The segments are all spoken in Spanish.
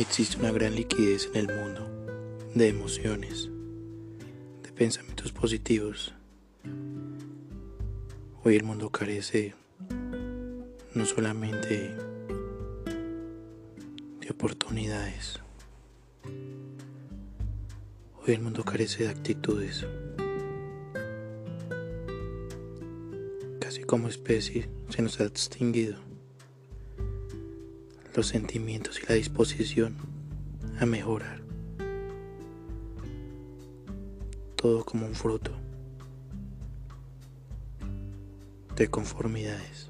Existe una gran liquidez en el mundo de emociones, de pensamientos positivos. Hoy el mundo carece no solamente de oportunidades, hoy el mundo carece de actitudes. Casi como especie se nos ha extinguido los sentimientos y la disposición a mejorar. Todo como un fruto de conformidades,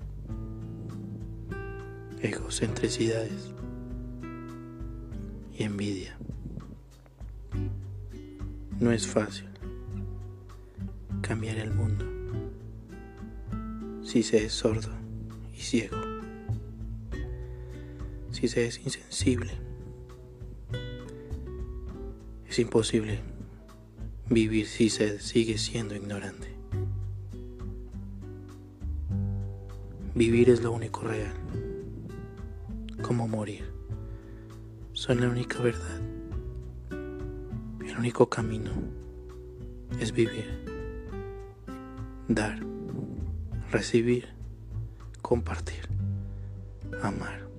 egocentricidades y envidia. No es fácil cambiar el mundo si se es sordo y ciego si se es insensible. Es imposible vivir si se sigue siendo ignorante. Vivir es lo único real, como morir. Son la única verdad. El único camino es vivir, dar, recibir, compartir, amar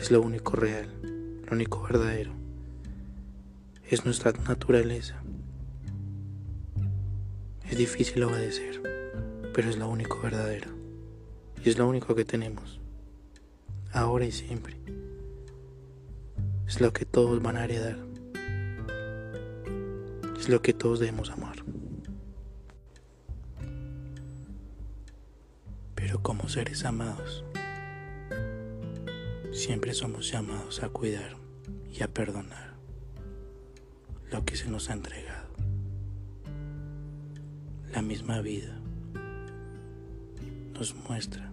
es lo único real, lo único verdadero. Es nuestra naturaleza. Es difícil obedecer, pero es lo único verdadero. Y es lo único que tenemos, ahora y siempre. Es lo que todos van a heredar. Es lo que todos debemos amar. Pero como seres amados, Siempre somos llamados a cuidar y a perdonar lo que se nos ha entregado. La misma vida nos muestra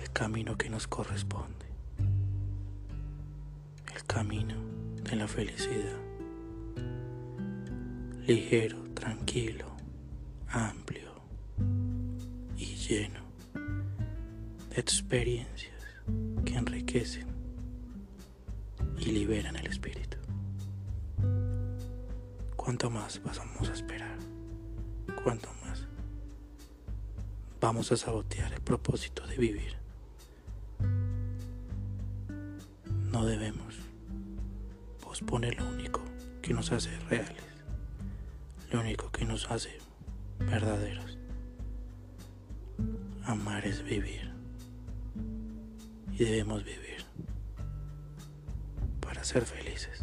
el camino que nos corresponde, el camino de la felicidad, ligero, tranquilo, amplio y lleno de experiencias enriquecen y liberan el espíritu. ¿Cuánto más vamos a esperar? ¿Cuánto más vamos a sabotear el propósito de vivir? No debemos posponer lo único que nos hace reales, lo único que nos hace verdaderos. Amar es vivir y debemos vivir para ser felices.